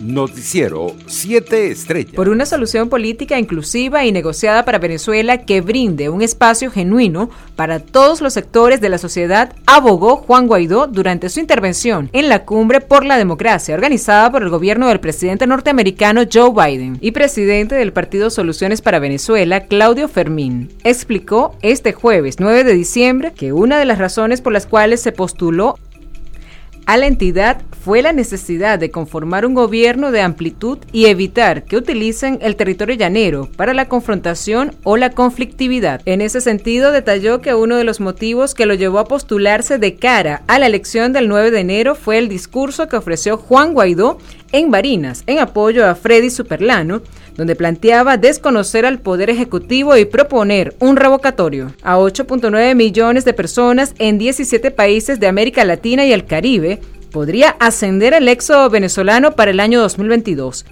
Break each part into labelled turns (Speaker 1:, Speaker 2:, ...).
Speaker 1: Noticiero 7 Estrellas.
Speaker 2: Por una solución política inclusiva y negociada para Venezuela que brinde un espacio genuino para todos los sectores de la sociedad, abogó Juan Guaidó durante su intervención en la Cumbre por la Democracia, organizada por el gobierno del presidente norteamericano Joe Biden y presidente del Partido Soluciones para Venezuela, Claudio Fermín. Explicó este jueves 9 de diciembre que una de las razones por las cuales se postuló a la entidad fue la necesidad de conformar un gobierno de amplitud y evitar que utilicen el territorio llanero para la confrontación o la conflictividad. En ese sentido, detalló que uno de los motivos que lo llevó a postularse de cara a la elección del 9 de enero fue el discurso que ofreció Juan Guaidó en Barinas, en apoyo a Freddy Superlano, donde planteaba desconocer al Poder Ejecutivo y proponer un revocatorio a 8.9 millones de personas en 17 países de América Latina y el Caribe, podría ascender el éxodo venezolano para el año 2022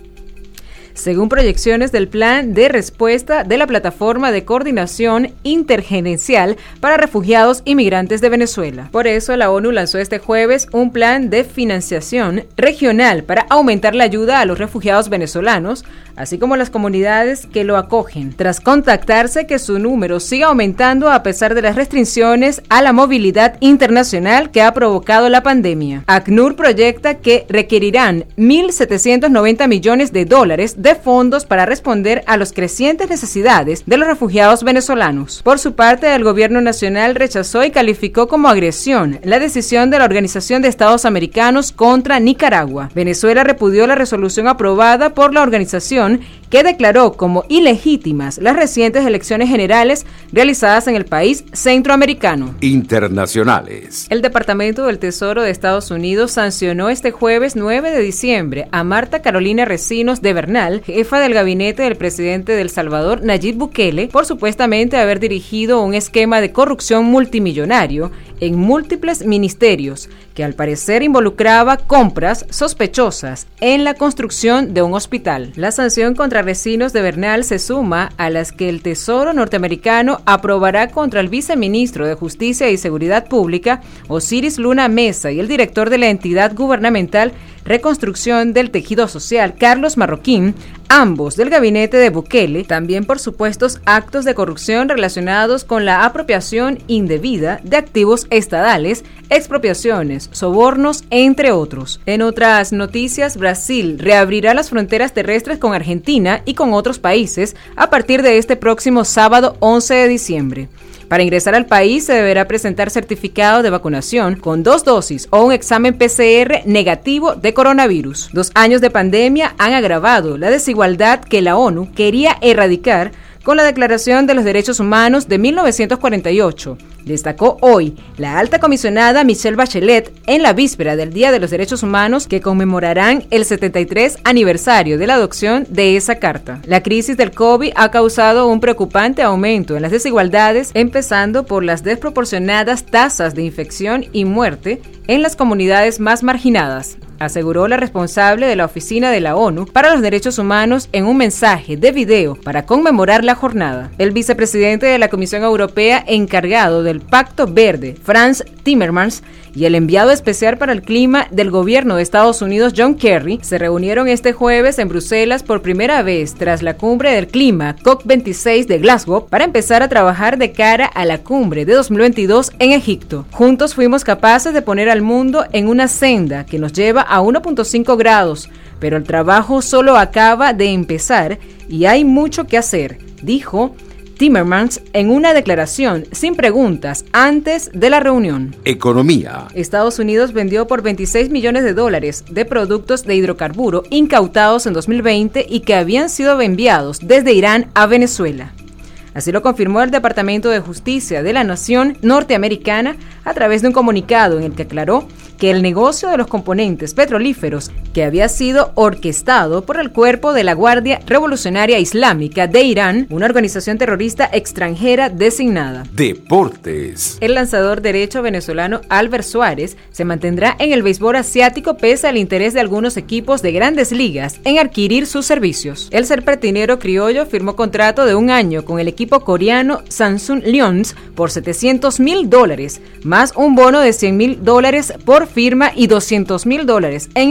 Speaker 2: según proyecciones del Plan de Respuesta de la Plataforma de Coordinación Intergerencial para Refugiados y Migrantes de Venezuela. Por eso, la ONU lanzó este jueves un plan de financiación regional para aumentar la ayuda a los refugiados venezolanos, así como las comunidades que lo acogen, tras contactarse que su número siga aumentando a pesar de las restricciones a la movilidad internacional que ha provocado la pandemia. ACNUR proyecta que requerirán 1.790 millones de dólares de fondos para responder a las crecientes necesidades de los refugiados venezolanos. Por su parte, el gobierno nacional rechazó y calificó como agresión la decisión de la Organización de Estados Americanos contra Nicaragua. Venezuela repudió la resolución aprobada por la organización que declaró como ilegítimas las recientes elecciones generales realizadas en el país centroamericano.
Speaker 1: Internacionales.
Speaker 2: El Departamento del Tesoro de Estados Unidos sancionó este jueves 9 de diciembre a Marta Carolina Recinos de Bernal, jefa del gabinete del presidente del Salvador, Nayib Bukele, por supuestamente haber dirigido un esquema de corrupción multimillonario en múltiples ministerios que al parecer involucraba compras sospechosas en la construcción de un hospital. La sanción contra vecinos de Bernal se suma a las que el Tesoro norteamericano aprobará contra el viceministro de Justicia y Seguridad Pública, Osiris Luna Mesa, y el director de la entidad gubernamental Reconstrucción del Tejido Social, Carlos Marroquín, ambos del gabinete de Bukele, también por supuestos actos de corrupción relacionados con la apropiación indebida de activos estadales, expropiaciones, sobornos, entre otros. En otras noticias, Brasil reabrirá las fronteras terrestres con Argentina y con otros países a partir de este próximo sábado 11 de diciembre. Para ingresar al país se deberá presentar certificado de vacunación con dos dosis o un examen PCR negativo de coronavirus. Dos años de pandemia han agravado la desigualdad que la ONU quería erradicar con la Declaración de los Derechos Humanos de 1948 destacó hoy la alta comisionada Michelle Bachelet en la víspera del Día de los Derechos Humanos que conmemorarán el 73 aniversario de la adopción de esa carta. La crisis del COVID ha causado un preocupante aumento en las desigualdades, empezando por las desproporcionadas tasas de infección y muerte en las comunidades más marginadas aseguró la responsable de la Oficina de la ONU para los Derechos Humanos en un mensaje de video para conmemorar la jornada. El vicepresidente de la Comisión Europea encargado del Pacto Verde, Franz Timmermans, y el enviado especial para el clima del gobierno de Estados Unidos, John Kerry, se reunieron este jueves en Bruselas por primera vez tras la cumbre del clima COP26 de Glasgow para empezar a trabajar de cara a la cumbre de 2022 en Egipto. Juntos fuimos capaces de poner al mundo en una senda que nos lleva a 1.5 grados, pero el trabajo solo acaba de empezar y hay mucho que hacer, dijo Timmermans en una declaración sin preguntas antes de la reunión.
Speaker 1: Economía.
Speaker 2: Estados Unidos vendió por 26 millones de dólares de productos de hidrocarburo incautados en 2020 y que habían sido enviados desde Irán a Venezuela. Así lo confirmó el Departamento de Justicia de la Nación norteamericana a través de un comunicado en el que aclaró que el negocio de los componentes petrolíferos que había sido orquestado por el cuerpo de la Guardia Revolucionaria Islámica de Irán, una organización terrorista extranjera designada.
Speaker 1: Deportes.
Speaker 2: El lanzador derecho venezolano Albert Suárez se mantendrá en el béisbol asiático pese al interés de algunos equipos de grandes ligas en adquirir sus servicios. El serpentinero criollo firmó contrato de un año con el equipo coreano Samsung Lions por 700 mil dólares, más un bono de 100 mil dólares por firma y 200 mil dólares en